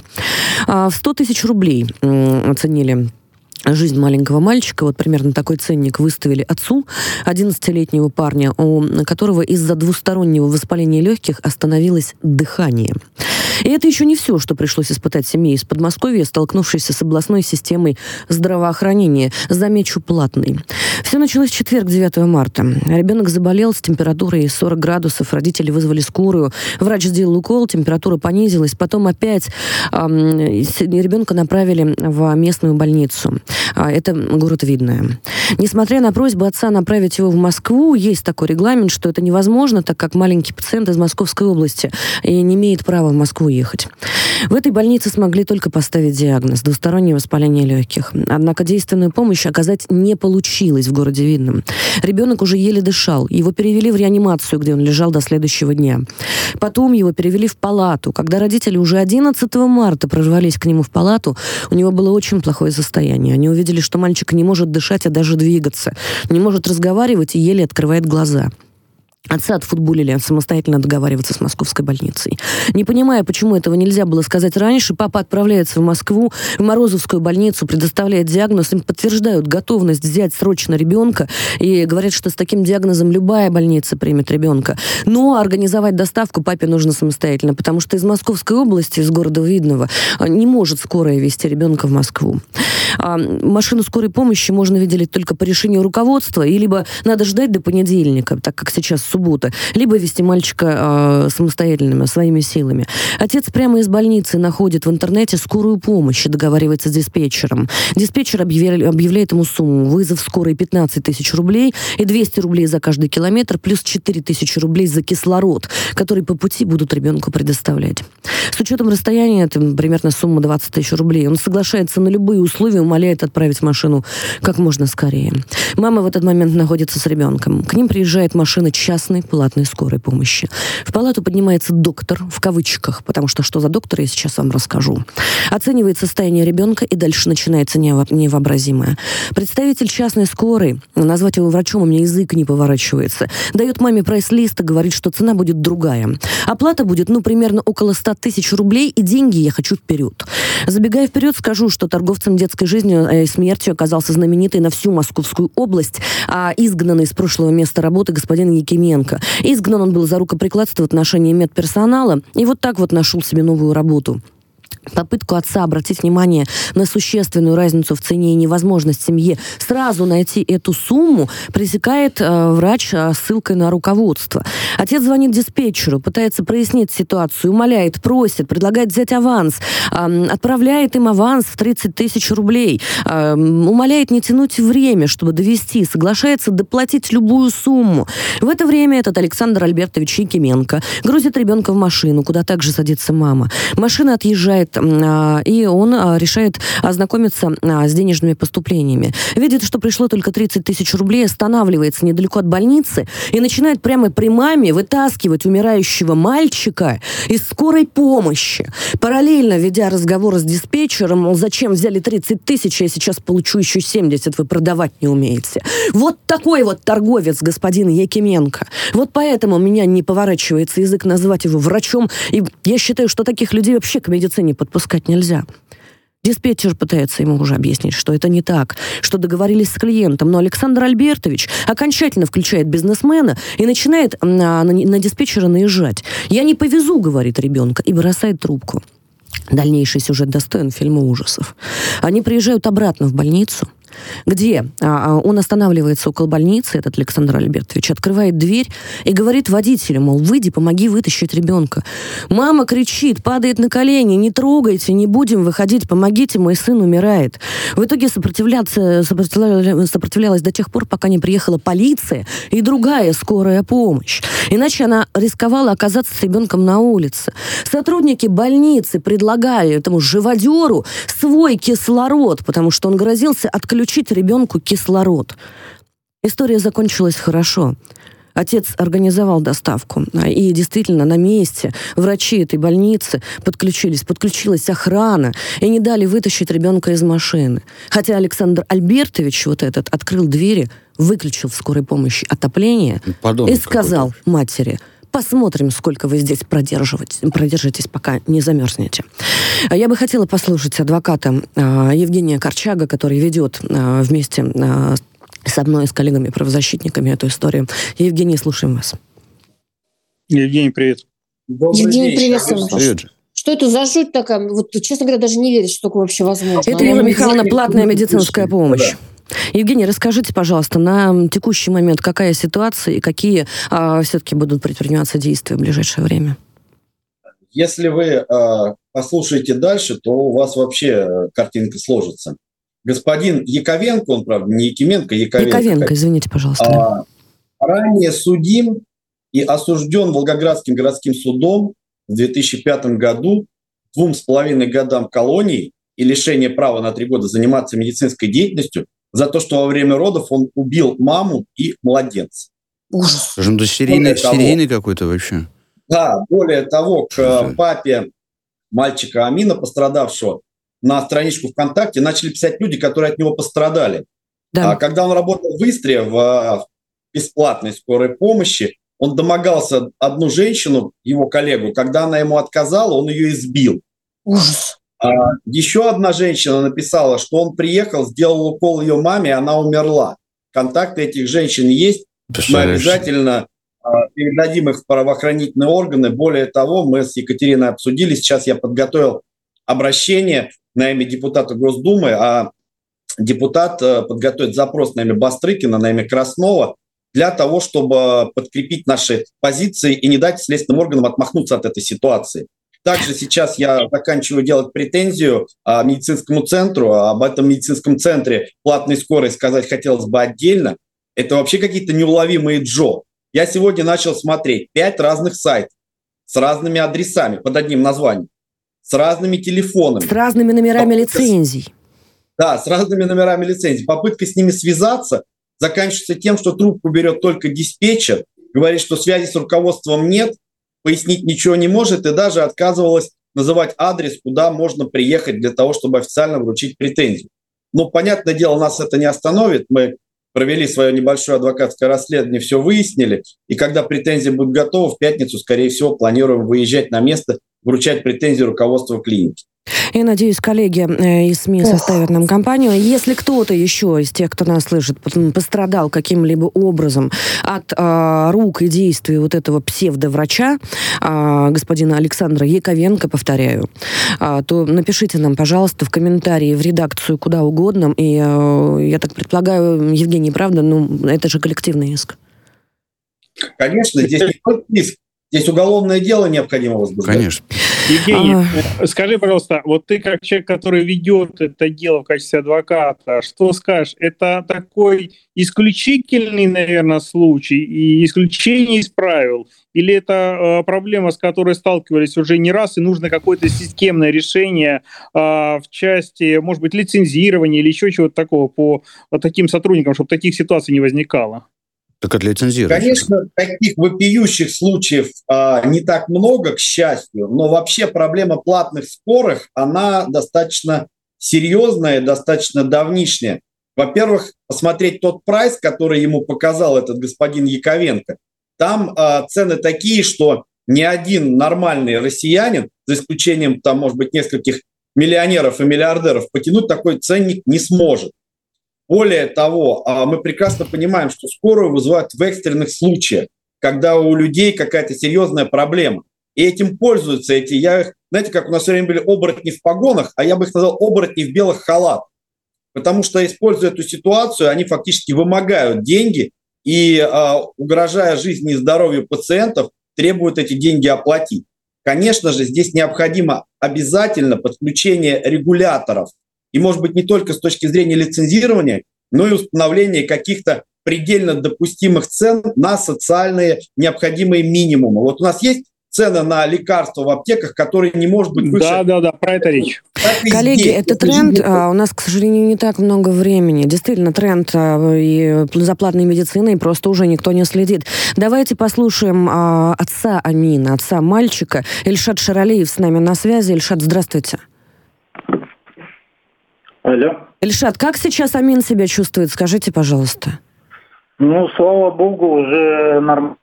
В 100 тысяч рублей оценили жизнь маленького мальчика. Вот примерно такой ценник выставили отцу 11-летнего парня, у которого из-за двустороннего воспаления легких остановилось дыхание. И это еще не все, что пришлось испытать семье из Подмосковья, столкнувшейся с областной системой здравоохранения. Замечу, платной. Все началось в четверг, 9 марта. Ребенок заболел с температурой 40 градусов. Родители вызвали скорую. Врач сделал укол, температура понизилась. Потом опять эм, ребенка направили в местную больницу. А, это город Видное. Несмотря на просьбу отца направить его в Москву, есть такой регламент, что это невозможно, так как маленький пациент из Московской области и не имеет права в Москву уехать. В этой больнице смогли только поставить диагноз – двустороннее воспаление легких. Однако действенную помощь оказать не получилось в городе Видном. Ребенок уже еле дышал. Его перевели в реанимацию, где он лежал до следующего дня. Потом его перевели в палату. Когда родители уже 11 марта прорвались к нему в палату, у него было очень плохое состояние. Они увидели, что мальчик не может дышать, а даже двигаться, не может разговаривать и еле открывает глаза. Отца отфутболили самостоятельно договариваться с московской больницей. Не понимая, почему этого нельзя было сказать раньше, папа отправляется в Москву, в Морозовскую больницу, предоставляет диагноз, им подтверждают готовность взять срочно ребенка и говорят, что с таким диагнозом любая больница примет ребенка. Но организовать доставку папе нужно самостоятельно, потому что из Московской области, из города Видного, не может скорая вести ребенка в Москву. А машину скорой помощи можно выделить только по решению руководства, и либо надо ждать до понедельника, так как сейчас суббота, либо вести мальчика э, самостоятельными, своими силами. Отец прямо из больницы находит в интернете скорую помощь и договаривается с диспетчером. Диспетчер объявляет, объявляет ему сумму. Вызов скорой 15 тысяч рублей и 200 рублей за каждый километр, плюс 4 тысячи рублей за кислород, который по пути будут ребенку предоставлять. С учетом расстояния, это примерно сумма 20 тысяч рублей. Он соглашается на любые условия, умоляет отправить машину как можно скорее. Мама в этот момент находится с ребенком. К ним приезжает машина час частной платной скорой помощи. В палату поднимается доктор, в кавычках, потому что что за доктор, я сейчас вам расскажу. Оценивает состояние ребенка, и дальше начинается невообразимое. Представитель частной скорой, назвать его врачом у меня язык не поворачивается, дает маме прайс-лист и говорит, что цена будет другая. Оплата будет, ну, примерно около 100 тысяч рублей, и деньги я хочу вперед. Забегая вперед, скажу, что торговцем детской жизнью и э, смертью оказался знаменитый на всю Московскую область, а изгнанный из прошлого места работы господин Якимия Романенко. Изгнан он был за рукоприкладство в отношении медперсонала и вот так вот нашел себе новую работу. Попытку отца обратить внимание на существенную разницу в цене и невозможность семье сразу найти эту сумму пресекает э, врач э, ссылкой на руководство. Отец звонит диспетчеру, пытается прояснить ситуацию, умоляет, просит, предлагает взять аванс, э, отправляет им аванс в 30 тысяч рублей, э, умоляет не тянуть время, чтобы довести, соглашается доплатить любую сумму. В это время этот Александр Альбертович Якименко грузит ребенка в машину, куда также садится мама. Машина отъезжает а, и он а, решает ознакомиться а, с денежными поступлениями. Видит, что пришло только 30 тысяч рублей, останавливается недалеко от больницы и начинает прямо при маме вытаскивать умирающего мальчика из скорой помощи. Параллельно ведя разговор с диспетчером, мол, зачем взяли 30 тысяч, я сейчас получу еще 70, вы продавать не умеете. Вот такой вот торговец, господин Якименко. Вот поэтому меня не поворачивается язык назвать его врачом, и я считаю, что таких людей вообще к медицине подпускать нельзя. Диспетчер пытается ему уже объяснить, что это не так, что договорились с клиентом, но Александр Альбертович окончательно включает бизнесмена и начинает на, на, на диспетчера наезжать. «Я не повезу», — говорит ребенка, и бросает трубку. Дальнейший сюжет достоин фильма ужасов. Они приезжают обратно в больницу — где а, а, он останавливается около больницы, этот Александр Альбертович, открывает дверь и говорит водителю, мол, выйди, помоги вытащить ребенка. Мама кричит, падает на колени, не трогайте, не будем выходить, помогите, мой сын умирает. В итоге сопротивляться, сопротивлялась, сопротивлялась до тех пор, пока не приехала полиция и другая скорая помощь. Иначе она рисковала оказаться с ребенком на улице. Сотрудники больницы предлагали этому живодеру свой кислород, потому что он грозился отключить ребенку кислород. История закончилась хорошо. Отец организовал доставку. И действительно, на месте врачи этой больницы подключились, подключилась охрана и не дали вытащить ребенка из машины. Хотя Александр Альбертович вот этот открыл двери, выключил в скорой помощи отопление Подонок и сказал матери – Посмотрим, сколько вы здесь продержитесь, пока не замерзнете. Я бы хотела послушать адвоката э, Евгения Корчага, который ведет э, вместе э, с одной из коллегами-правозащитниками эту историю. Евгений, слушаем вас. Евгений, привет. Добрый Евгений, приветствую вас. Привет. Что это за жуть такая? Вот, честно говоря, даже не верится, что такое вообще возможно. Это, Юлия Михайловна, платная медицинская помощь. Да. Евгений, расскажите, пожалуйста, на текущий момент какая ситуация и какие а, все-таки будут предприниматься действия в ближайшее время? Если вы а, послушаете дальше, то у вас вообще э, картинка сложится. Господин Яковенко, он, правда, не Якименко, Яковенко. Яковенко, извините, пожалуйста. А, ранее судим и осужден Волгоградским городским судом в 2005 году двум с половиной годам колонии и лишение права на три года заниматься медицинской деятельностью за то, что во время родов он убил маму и младенца. Ужас. Ну то серийный, серийный какой-то вообще. Да, более того, к Слушай. папе мальчика Амина, пострадавшего, на страничку ВКонтакте начали писать люди, которые от него пострадали. Да. А когда он работал в Истре в бесплатной скорой помощи, он домогался одну женщину, его коллегу, когда она ему отказала, он ее избил. Ужас. А еще одна женщина написала, что он приехал, сделал укол ее маме, и она умерла. Контакты этих женщин есть. Мы обязательно а, передадим их в правоохранительные органы. Более того, мы с Екатериной обсудили. Сейчас я подготовил обращение на имя депутата Госдумы, а депутат э, подготовит запрос на имя Бастрыкина, на имя Краснова для того, чтобы подкрепить наши позиции и не дать следственным органам отмахнуться от этой ситуации. Также сейчас я заканчиваю делать претензию а, медицинскому центру. А об этом медицинском центре платной скорой сказать хотелось бы отдельно. Это вообще какие-то неуловимые джо. Я сегодня начал смотреть пять разных сайтов с разными адресами под одним названием, с разными телефонами. С разными номерами Попытка... лицензий. Да, с разными номерами лицензий. Попытка с ними связаться заканчивается тем, что трубку берет только диспетчер, говорит, что связи с руководством нет, пояснить ничего не может и даже отказывалась называть адрес, куда можно приехать для того, чтобы официально вручить претензию. Но, понятное дело, нас это не остановит. Мы провели свое небольшое адвокатское расследование, все выяснили. И когда претензия будет готова, в пятницу, скорее всего, планируем выезжать на место, вручать претензию руководству клиники. Я надеюсь, коллеги э, из СМИ составят нам компанию. Если кто-то еще из тех, кто нас слышит, пострадал каким-либо образом от а, рук и действий вот этого псевдоврача, а, господина Александра Яковенко, повторяю, а, то напишите нам, пожалуйста, в комментарии, в редакцию, куда угодно. И а, я так предполагаю, Евгений, правда, ну, это же коллективный иск. Конечно, здесь не только иск, здесь уголовное дело необходимо возбуждать. Конечно. Евгений, а... скажи, пожалуйста, вот ты как человек, который ведет это дело в качестве адвоката, что скажешь? Это такой исключительный, наверное, случай и исключение из правил? Или это э, проблема, с которой сталкивались уже не раз, и нужно какое-то системное решение э, в части, может быть, лицензирования или еще чего-то такого по таким сотрудникам, чтобы таких ситуаций не возникало? Так отлицензировать. Конечно, таких вопиющих случаев а, не так много, к счастью, но вообще проблема платных споров, она достаточно серьезная, достаточно давнишняя. Во-первых, посмотреть тот прайс, который ему показал этот господин Яковенко. Там а, цены такие, что ни один нормальный россиянин, за исключением, там, может быть, нескольких миллионеров и миллиардеров, потянуть такой ценник не сможет. Более того, а, мы прекрасно понимаем, что скорую вызывают в экстренных случаях, когда у людей какая-то серьезная проблема. И этим пользуются эти, я их, знаете, как у нас все время были оборотни в погонах, а я бы их назвал оборотни в белых халатах. потому что, используя эту ситуацию, они фактически вымогают деньги и, э, угрожая жизни и здоровью пациентов, требуют эти деньги оплатить. Конечно же, здесь необходимо обязательно подключение регуляторов. И, может быть, не только с точки зрения лицензирования, но и установления каких-то предельно допустимых цен на социальные необходимые минимумы. Вот у нас есть цены на лекарства в аптеках, которые не может быть выше. Да, да, да, про это речь. Коллеги, здесь. это тренд. А, у нас, к сожалению, не так много времени. Действительно, тренд а, и за платной медициной просто уже никто не следит. Давайте послушаем а, отца Амина, отца мальчика. Ильшат Шаралиев с нами на связи. Ильшат, здравствуйте. Алло. Ильшат, как сейчас Амин себя чувствует? Скажите, пожалуйста. Ну, слава богу, уже нормально.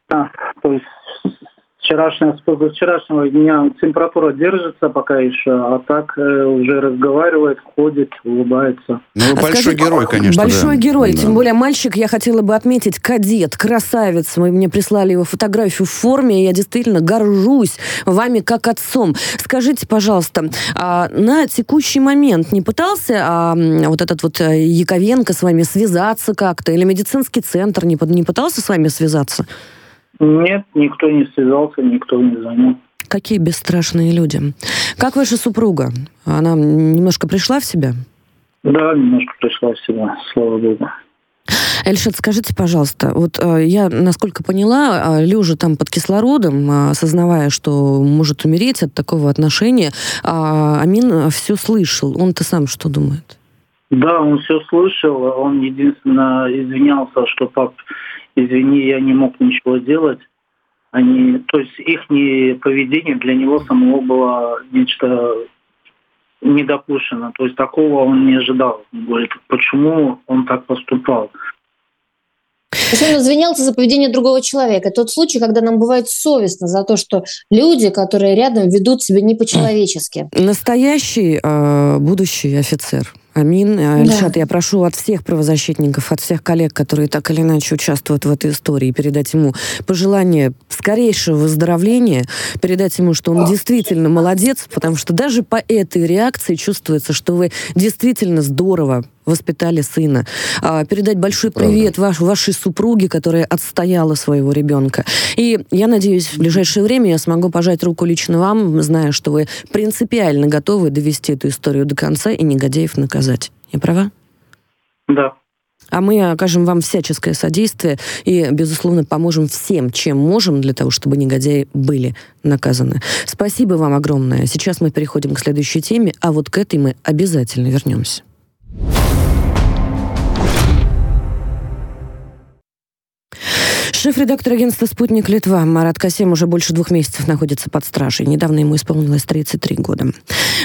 То есть вчерашнего, с вчерашнего дня температура держится пока еще, а так э, уже разговаривает, ходит, улыбается. Ну, а большой скажи, герой, конечно. Большой да. герой, да. тем более мальчик, я хотела бы отметить, кадет, красавец. Вы мне прислали его фотографию в форме, и я действительно горжусь вами как отцом. Скажите, пожалуйста, а на текущий момент не пытался а, вот этот вот э, Яковенко с вами связаться как-то, или медицинский центр не, не пытался с вами связаться? Нет, никто не связался, никто не звонил. Какие бесстрашные люди. Как ваша супруга? Она немножко пришла в себя? Да, немножко пришла в себя, слава богу. Эльшат, скажите, пожалуйста, вот э, я, насколько поняла, э, лежа там под кислородом, э, осознавая, что может умереть от такого отношения, э, Амин все слышал. Он-то сам что думает? Да, он все слышал. Он единственно извинялся, что пап, извини, я не мог ничего сделать. Они, то есть их поведение для него самого было нечто недопущено. То есть такого он не ожидал. Он говорит, почему он так поступал. То есть он извинялся за поведение другого человека. Тот случай, когда нам бывает совестно за то, что люди, которые рядом, ведут себя не по-человечески. Настоящий э, будущий офицер – Амин. Э, Ильшат, да. я прошу от всех правозащитников, от всех коллег, которые так или иначе участвуют в этой истории, передать ему пожелание скорейшего выздоровления, передать ему, что он действительно молодец, потому что даже по этой реакции чувствуется, что вы действительно здорово воспитали сына. А, передать большой привет ваш, вашей супруге, которая отстояла своего ребенка. И я надеюсь, в ближайшее время я смогу пожать руку лично вам, зная, что вы принципиально готовы довести эту историю до конца и негодяев наказать. Я права? Да. А мы окажем вам всяческое содействие и, безусловно, поможем всем, чем можем, для того, чтобы негодяи были наказаны. Спасибо вам огромное. Сейчас мы переходим к следующей теме, а вот к этой мы обязательно вернемся. Шеф-редактор агентства «Спутник Литва» Марат Касем уже больше двух месяцев находится под стражей. Недавно ему исполнилось 33 года.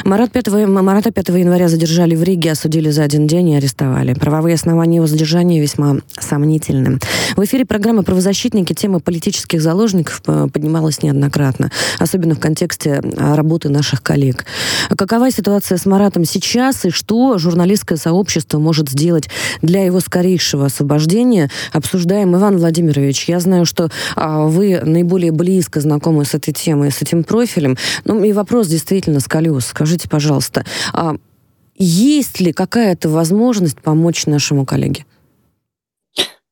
Марат 5, Марата 5 января задержали в Риге, осудили за один день и арестовали. Правовые основания его задержания весьма сомнительны. В эфире программы «Правозащитники» тема политических заложников э, поднималась неоднократно, особенно в контексте э, работы наших коллег. Какова ситуация с Маратом сейчас и что журналистское сообщество может сделать для его скорейшего освобождения, обсуждаем Иван Владимирович я знаю, что а, вы наиболее близко знакомы с этой темой, с этим профилем. Ну и вопрос действительно с колес. Скажите, пожалуйста, а есть ли какая-то возможность помочь нашему коллеге?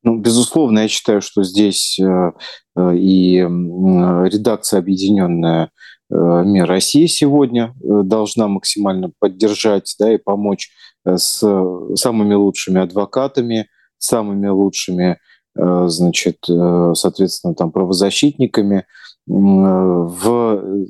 Ну, безусловно, я считаю, что здесь э, э, и э, редакция объединенная «Мир России» сегодня должна максимально поддержать да, и помочь с самыми лучшими адвокатами, самыми лучшими значит, э, соответственно, там правозащитниками в,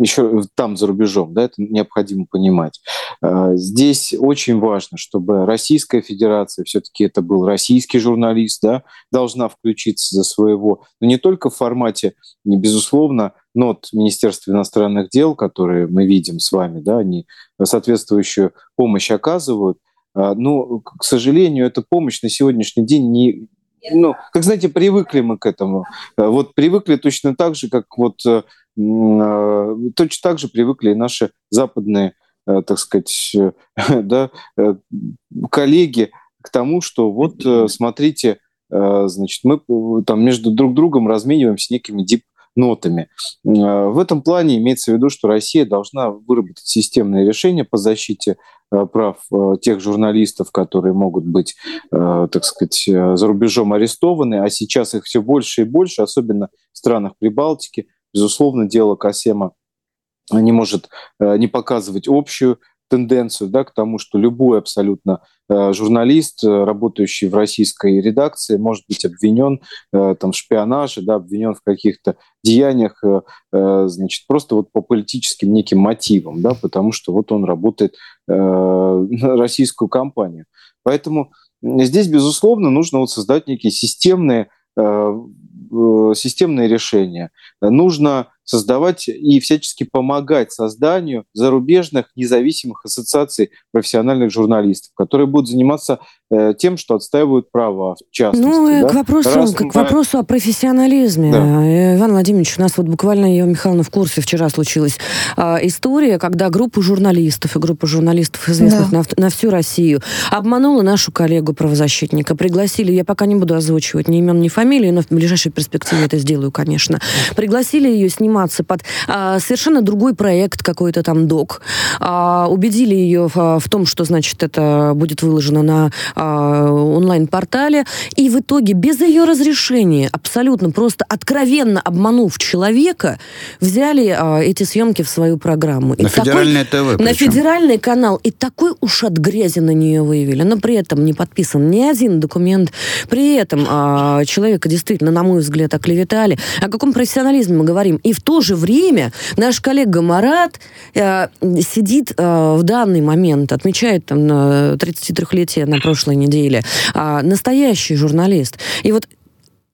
еще там за рубежом, да, это необходимо понимать. Э, здесь очень важно, чтобы Российская Федерация, все-таки это был российский журналист, да, должна включиться за своего, но не только в формате, не безусловно, нот Министерства иностранных дел, которые мы видим с вами, да, они соответствующую помощь оказывают, но, к сожалению, эта помощь на сегодняшний день не, ну, как знаете, привыкли мы к этому. Э, вот привыкли точно так же, как вот э, э, точно так же привыкли и наши западные, так сказать, да, коллеги к тому, что вот смотрите, значит, мы там между друг другом размениваемся некими дип нотами. В этом плане имеется в виду, что Россия должна выработать системное решение по защите прав тех журналистов, которые могут быть, так сказать, за рубежом арестованы, а сейчас их все больше и больше, особенно в странах Прибалтики. Безусловно, дело Касема не может не показывать общую тенденцию да, к тому, что любой абсолютно э, журналист, э, работающий в российской редакции, может быть обвинен э, там, в шпионаже, да, обвинен в каких-то деяниях, значит, просто вот по политическим неким мотивам, да, потому что вот он работает российскую компанию. Поэтому здесь, безусловно, нужно вот создать некие системные системные решения. Нужно создавать и всячески помогать созданию зарубежных независимых ассоциаций профессиональных журналистов, которые будут заниматься э, тем, что отстаивают права, в частности. Ну, да? к, вопросу, Раз к, мы... вопросу о профессионализме. Да. Э, Иван Владимирович, у нас вот буквально, Ева Михайловна в курсе, вчера случилась э, история, когда группа журналистов, и группа журналистов, известных да. на, на всю Россию, обманула нашу коллегу-правозащитника. Пригласили, я пока не буду озвучивать ни имен, ни фамилии, но в ближайшей перспективе это сделаю, конечно. Пригласили ее снимать сниматься под а, совершенно другой проект какой-то там док. А, убедили ее в, в том, что, значит, это будет выложено на а, онлайн-портале. И в итоге без ее разрешения, абсолютно просто откровенно обманув человека, взяли а, эти съемки в свою программу. На и федеральное такой, ТВ. На федеральный канал. И такой уж от грязи на нее выявили. Но при этом не подписан ни один документ. При этом а, человека действительно, на мой взгляд, оклеветали. О каком профессионализме мы говорим? И в то же время наш коллега Марат э, сидит э, в данный момент, отмечает там 33-летие на прошлой неделе, э, настоящий журналист. И вот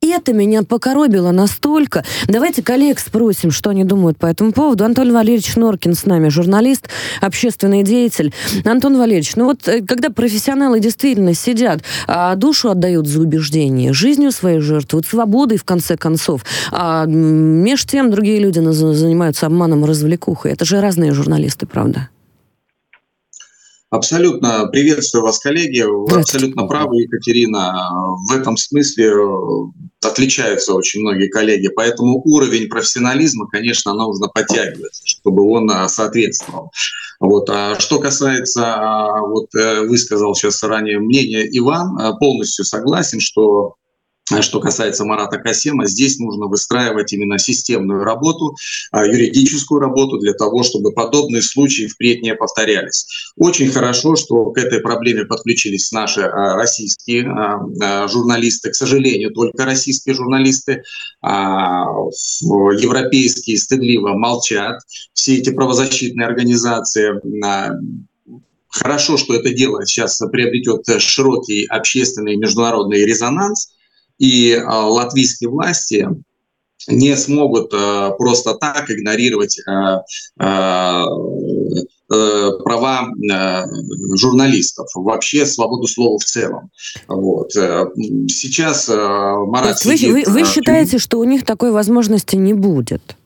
это меня покоробило настолько. Давайте коллег спросим, что они думают по этому поводу. Антон Валерьевич Норкин с нами, журналист, общественный деятель. Антон Валерьевич, ну вот э, когда профессионалы действительно сидят, а душу отдают за убеждение, жизнью своей жертвуют, свободой, в конце концов, а между тем другие люди занимаются обманом и развлекухой. Это же разные журналисты, правда? Абсолютно приветствую вас, коллеги. Вы абсолютно правы, Екатерина. В этом смысле э, отличаются очень многие коллеги. Поэтому уровень профессионализма, конечно, нужно подтягивать, чтобы он э, соответствовал. Вот. А что касается, а, вот э, высказал сейчас ранее мнение Иван, полностью согласен, что что касается Марата Касема, здесь нужно выстраивать именно системную работу, а, юридическую работу для того, чтобы подобные случаи впредь не повторялись. Очень хорошо, что к этой проблеме подключились наши а, российские а, журналисты. К сожалению, только российские журналисты. Европейские стыдливо молчат. Все эти правозащитные организации Хорошо, что это дело сейчас приобретет широкий общественный и международный резонанс и а, латвийские власти не смогут а, просто так игнорировать а, э, права журналистов, вообще свободу слова в целом. Вот. Э, сейчас Марат вы, сидит... вы, вы считаете, что у них такой возможности не будет?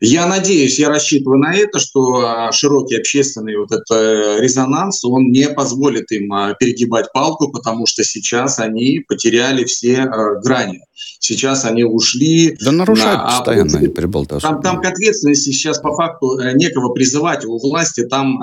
Я надеюсь, я рассчитываю на это, что а, широкий общественный вот этот э, резонанс, он не позволит им а, перегибать палку, потому что сейчас они потеряли все э, грани. Сейчас они ушли... Да нарушают на, постоянно, они приболтаются. Там, там к ответственности сейчас по факту э, некого призывать у власти, там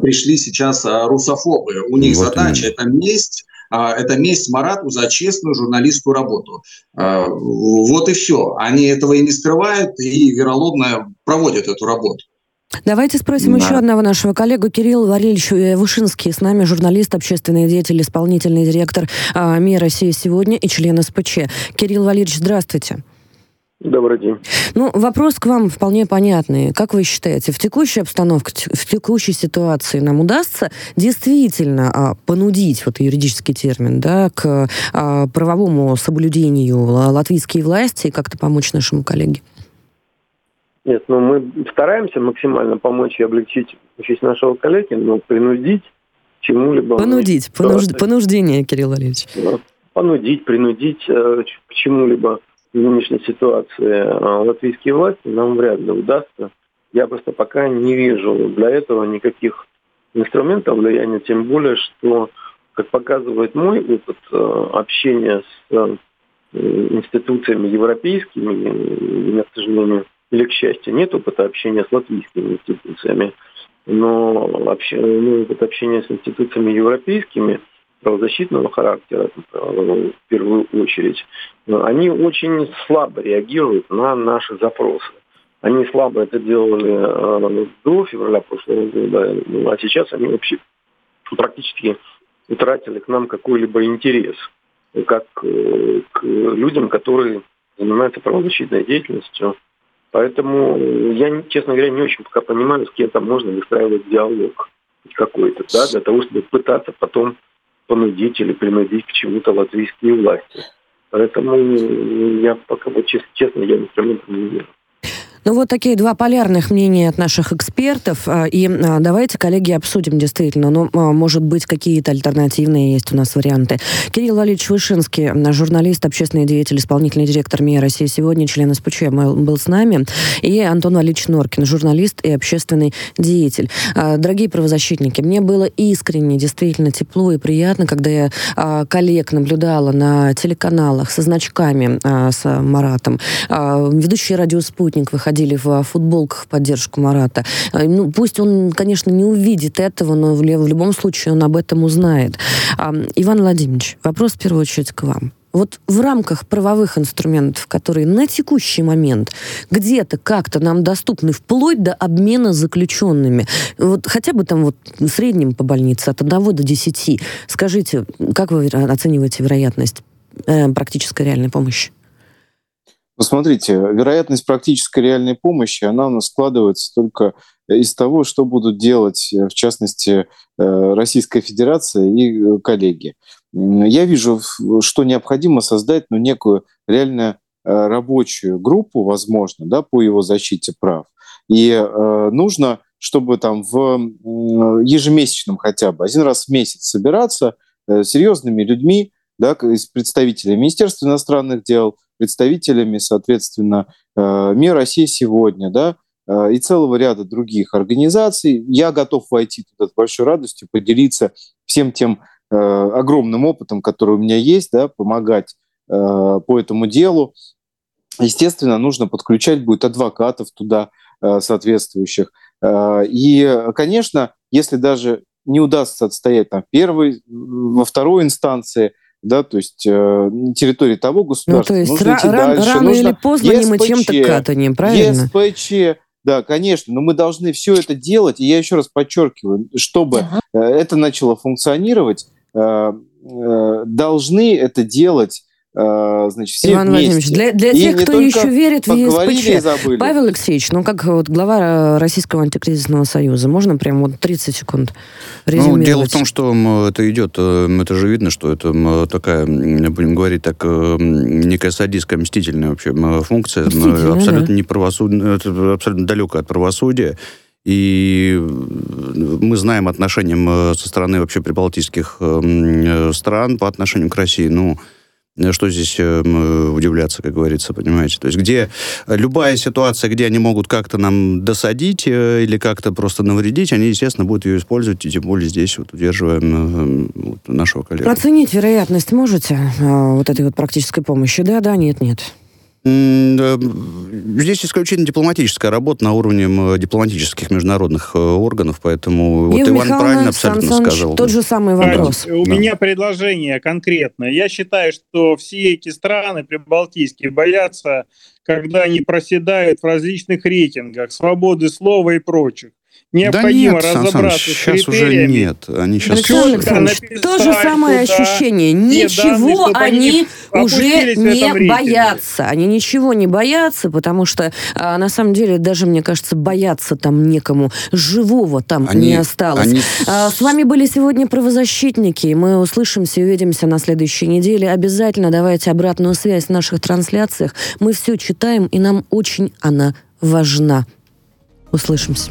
пришли сейчас русофобы. У них вот задача именно. это месть, а, это месть Марату за честную журналистскую работу. А, вот и все. Они этого и не скрывают, и вероломно проводят эту работу. Давайте спросим да. еще одного нашего коллегу Кирилл Валерьевич Вышинский. С нами журналист, общественный деятель, исполнительный директор а, МИР России сегодня и член СПЧ. Кирилл Валерьевич, здравствуйте. Добрый день. Ну, вопрос к вам вполне понятный. Как вы считаете, в текущей обстановке, в текущей ситуации нам удастся действительно а, понудить, вот юридический термин, да, к а, правовому соблюдению латвийские власти и как-то помочь нашему коллеге? Нет, ну мы стараемся максимально помочь и облегчить участь нашего коллеги, но принудить чему-либо... Понудить, понуж... понуждение, Кирилл Валерьевич. Понудить, принудить э, к чему-либо нынешней ситуации а, латвийские власти нам вряд ли удастся. Я просто пока не вижу для этого никаких инструментов влияния, тем более, что, как показывает мой опыт а, общения с институциями европейскими, у меня, к сожалению, или к счастью, нет опыта общения с латвийскими институциями, но обще, ну, опыт общения с институциями европейскими правозащитного характера, в первую очередь, они очень слабо реагируют на наши запросы. Они слабо это делали э, до февраля прошлого года, ну, а сейчас они вообще практически утратили к нам какой-либо интерес, как э, к людям, которые занимаются правозащитной деятельностью. Поэтому я, честно говоря, не очень пока понимаю, с кем там можно выстраивать диалог какой-то, да, для того, чтобы пытаться потом понудить или принудить к чему-то латвийские власти. Поэтому я пока, вот честно, я инструментом не верю. Ну вот такие два полярных мнения от наших экспертов. А, и а, давайте, коллеги, обсудим действительно. Ну, а, может быть, какие-то альтернативные есть у нас варианты. Кирилл Валерьевич Вышинский, журналист, общественный деятель, исполнительный директор МИА России сегодня, член СПЧ, был с нами. И Антон Валерьевич Норкин, журналист и общественный деятель. Дорогие правозащитники, мне было искренне, действительно тепло и приятно, когда я коллег наблюдала на телеканалах со значками с Маратом. Ведущий радио «Спутник» выходил ходили в футболках в поддержку Марата. Э, ну, пусть он, конечно, не увидит этого, но в, любом случае он об этом узнает. Иван Владимирович, вопрос в первую очередь к вам. Вот в рамках правовых инструментов, которые на текущий момент где-то как-то нам доступны, вплоть до обмена заключенными, вот хотя бы там вот в среднем по больнице от 1 до 10, скажите, как вы оцениваете вероятность э, практической реальной помощи? Посмотрите, вероятность практической реальной помощи, она у нас складывается только из того, что будут делать, в частности, э, Российская Федерация и э, коллеги. Я вижу, что необходимо создать ну, некую реально э, рабочую группу, возможно, да, по его защите прав. И э, нужно, чтобы там в ежемесячном хотя бы один раз в месяц собираться э, серьезными людьми, да, из представителей Министерства иностранных дел, представителями, соответственно, э, МИР России сегодня, да, э, и целого ряда других организаций. Я готов войти туда с большой радостью, поделиться всем тем э, огромным опытом, который у меня есть, да, помогать по этому делу. Естественно, нужно подключать будет адвокатов туда соответствующих. И, конечно, если даже не удастся отстоять там первой, во второй инстанции – да, то есть э, территории того государства. Ну, то есть нужно ра- идти рано, дальше. рано нужно или поздно ЕСПЧ, мы чем-то катанем, правильно? ЕСПЧ, да, конечно, но мы должны все это делать, и я еще раз подчеркиваю, чтобы ага. Э, это начало функционировать, э, э, должны это делать значит, все Иван вместе. Владимирович, для, для тех, кто еще верит в ЕСПЧ, Павел Алексеевич, ну как вот глава Российского антикризисного союза, можно прямо вот 30 секунд резюмировать? Ну, дело в том, что это идет, э, это же видно, что это такая, будем говорить так, э, некая садистская мстительная вообще функция, Мстительная, абсолютно да. не правосудная, абсолютно далекая от правосудия. И мы знаем отношениям со стороны вообще прибалтийских стран по отношению к России. Ну, Э, что здесь э, удивляться, как говорится, понимаете? То есть где любая ситуация, где они могут как-то нам досадить э, или как-то просто навредить, они, естественно, будут ее использовать, и тем более здесь вот удерживаем нашего коллегу. Оценить вероятность можете вот этой вот практической помощи? Да, да, нет, нет. Здесь исключительно дипломатическая работа на уровне дипломатических международных э, органов, поэтому Евгений вот Иван Михайловна, правильно абсолютно Сан сказал. Тот же самый вопрос. У да. меня предложение конкретное. Я считаю, что все эти страны прибалтийские боятся, когда они проседают в различных рейтингах свободы слова и прочих. Необходимо да нет, разобраться Сан, с сейчас уже нет. Они сейчас то же самое туда, ощущение. Ничего данные, они уже не боятся. Они ничего не боятся, потому что а, на самом деле даже, мне кажется, бояться там некому. Живого там они, не осталось. Они... А, с вами были сегодня правозащитники. Мы услышимся и увидимся на следующей неделе. Обязательно давайте обратную связь в наших трансляциях. Мы все читаем, и нам очень она важна. Услышимся.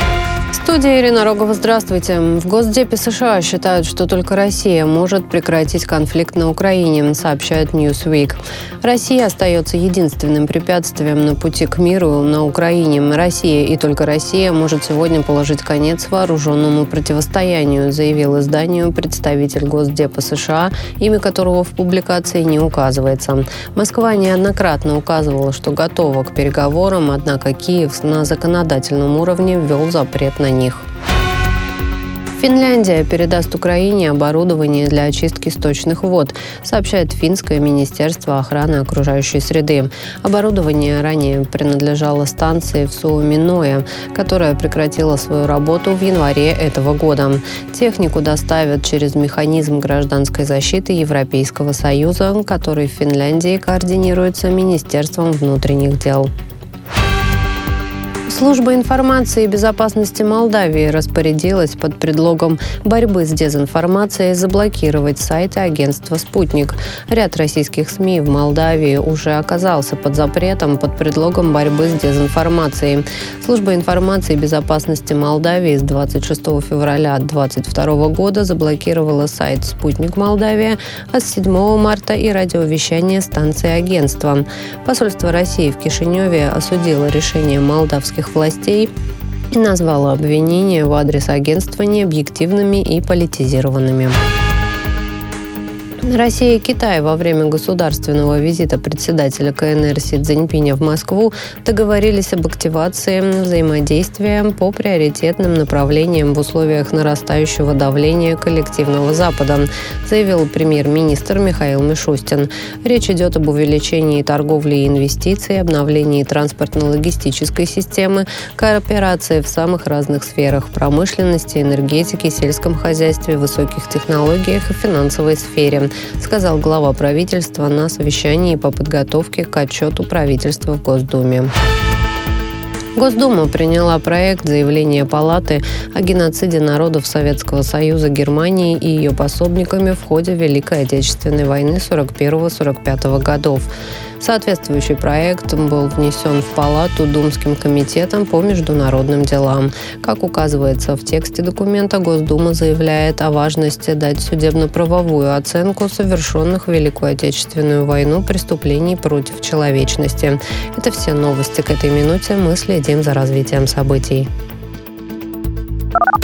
Студии Ирина Рогова, здравствуйте. В Госдепе США считают, что только Россия может прекратить конфликт на Украине, сообщает Newsweek. Россия остается единственным препятствием на пути к миру на Украине. Россия и только Россия может сегодня положить конец вооруженному противостоянию, заявил изданию представитель Госдепа США, имя которого в публикации не указывается. Москва неоднократно указывала, что готова к переговорам, однако Киев на законодательном уровне ввел запрет на них. Финляндия передаст Украине оборудование для очистки сточных вод, сообщает Финское министерство охраны окружающей среды. Оборудование ранее принадлежало станции в Суоминое, которая прекратила свою работу в январе этого года. Технику доставят через механизм гражданской защиты Европейского Союза, который в Финляндии координируется Министерством внутренних дел. Служба информации и безопасности Молдавии распорядилась под предлогом борьбы с дезинформацией заблокировать сайты агентства «Спутник». Ряд российских СМИ в Молдавии уже оказался под запретом под предлогом борьбы с дезинформацией. Служба информации и безопасности Молдавии с 26 февраля 2022 года заблокировала сайт «Спутник Молдавия», а с 7 марта и радиовещание станции агентства. Посольство России в Кишиневе осудило решение молдавских властей и назвала обвинения в адрес агентства необъективными и политизированными. Россия и Китай во время государственного визита председателя КНР Си Цзиньпиня в Москву договорились об активации взаимодействия по приоритетным направлениям в условиях нарастающего давления коллективного Запада, заявил премьер-министр Михаил Мишустин. Речь идет об увеличении торговли и инвестиций, обновлении транспортно-логистической системы, кооперации в самых разных сферах – промышленности, энергетики, сельском хозяйстве, высоких технологиях и финансовой сфере сказал глава правительства на совещании по подготовке к отчету правительства в Госдуме. Госдума приняла проект заявления Палаты о геноциде народов Советского Союза Германии и ее пособниками в ходе Великой Отечественной войны 41-45 годов. Соответствующий проект был внесен в Палату Думским комитетом по международным делам. Как указывается в тексте документа, Госдума заявляет о важности дать судебно-правовую оценку совершенных в Великую Отечественную войну преступлений против человечности. Это все новости к этой минуте. Мы следим за развитием событий.